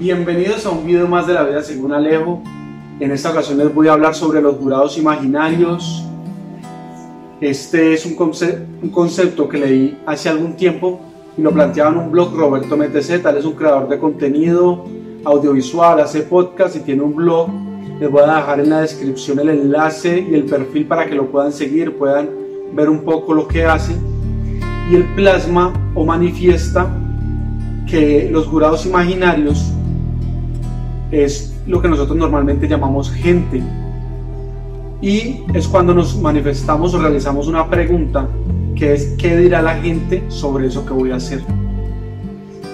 Bienvenidos a un video más de la vida según Alejo. En esta ocasión les voy a hablar sobre los jurados imaginarios. Este es un, un concepto que leí hace algún tiempo y lo planteaba en un blog Roberto MTZ. Él es un creador de contenido audiovisual, hace podcast y tiene un blog. Les voy a dejar en la descripción el enlace y el perfil para que lo puedan seguir, puedan ver un poco lo que hace. Y el plasma o manifiesta que los jurados imaginarios es lo que nosotros normalmente llamamos gente. Y es cuando nos manifestamos o realizamos una pregunta que es ¿qué dirá la gente sobre eso que voy a hacer?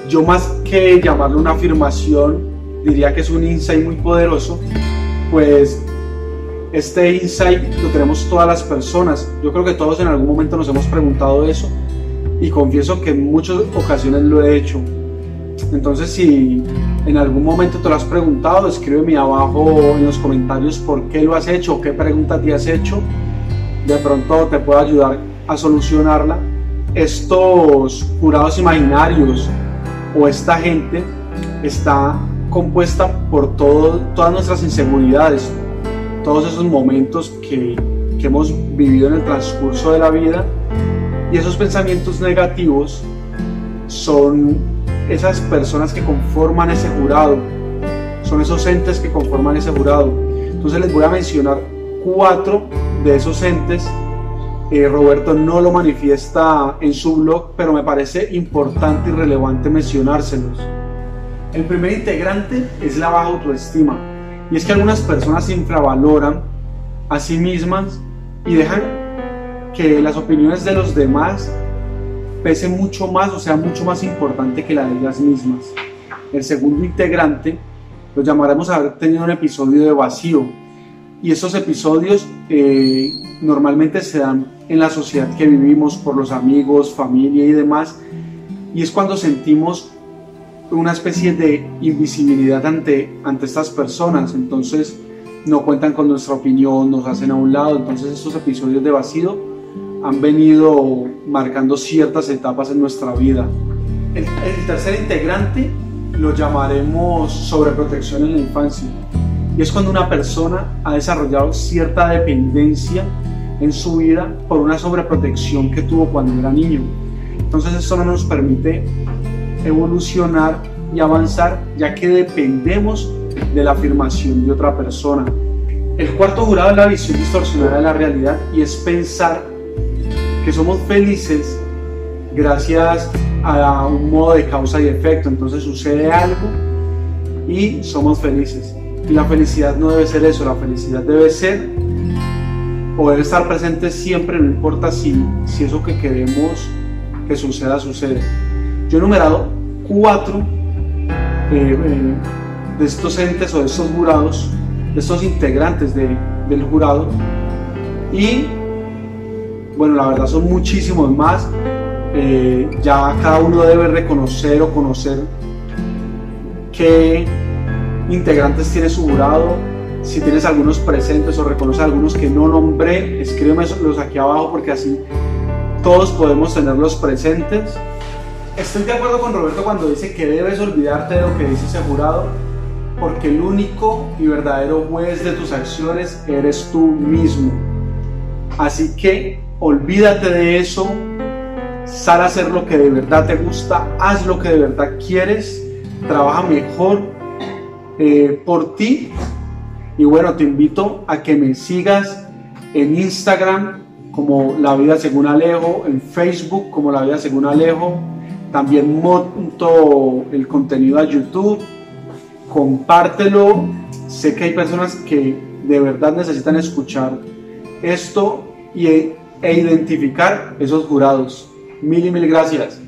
Yo más que llamarlo una afirmación, diría que es un insight muy poderoso, pues este insight lo tenemos todas las personas. Yo creo que todos en algún momento nos hemos preguntado eso y confieso que en muchas ocasiones lo he hecho. Entonces si en algún momento te lo has preguntado, escríbeme abajo en los comentarios por qué lo has hecho, qué pregunta te has hecho. De pronto te puedo ayudar a solucionarla. Estos jurados imaginarios o esta gente está compuesta por todo, todas nuestras inseguridades, todos esos momentos que, que hemos vivido en el transcurso de la vida y esos pensamientos negativos son esas personas que conforman ese jurado, son esos entes que conforman ese jurado. Entonces les voy a mencionar cuatro de esos entes. Eh, Roberto no lo manifiesta en su blog, pero me parece importante y relevante mencionárselos. El primer integrante es la baja autoestima. Y es que algunas personas infravaloran a sí mismas y dejan que las opiniones de los demás pese mucho más o sea mucho más importante que la de ellas mismas. El segundo integrante lo llamaremos a haber tenido un episodio de vacío. Y esos episodios eh, normalmente se dan en la sociedad que vivimos por los amigos, familia y demás. Y es cuando sentimos una especie de invisibilidad ante, ante estas personas. Entonces no cuentan con nuestra opinión, nos hacen a un lado. Entonces esos episodios de vacío han venido marcando ciertas etapas en nuestra vida. El, tercer integrante lo llamaremos sobreprotección en la infancia. Y es cuando una persona ha desarrollado cierta dependencia en su vida por una sobreprotección que tuvo cuando era niño. Entonces eso no nos permite evolucionar y avanzar ya que dependemos de la afirmación de otra persona. El cuarto jurado es la visión distorsionada de la realidad y es pensar que somos felices gracias a un modo de causa y efecto. Entonces sucede algo y somos felices. Y la felicidad no debe ser eso, la felicidad debe ser poder estar presente siempre, no importa si, si eso que queremos que suceda, sucede. Yo he numerado cuatro eh, eh, de estos entes o de estos jurados, de estos integrantes de, del jurado, y bueno, la verdad son muchísimos más. Eh, ya cada uno debe reconocer o conocer qué integrantes tiene su jurado. Si tienes algunos presentes o reconoces algunos que no nombré, escríbemelos aquí abajo porque así todos podemos tenerlos presentes. Estoy de acuerdo con Roberto cuando dice que debes olvidarte de lo que dice ese jurado, porque el único y verdadero juez de tus acciones eres tú mismo. Así que olvídate de eso, sal a hacer lo que de verdad te gusta, haz lo que de verdad quieres, trabaja mejor eh, por ti. Y bueno, te invito a que me sigas en Instagram como La Vida Según Alejo, en Facebook como La Vida Según Alejo. También monto el contenido a YouTube. Compártelo. Sé que hay personas que de verdad necesitan escuchar esto y e identificar esos jurados. Mil y mil gracias.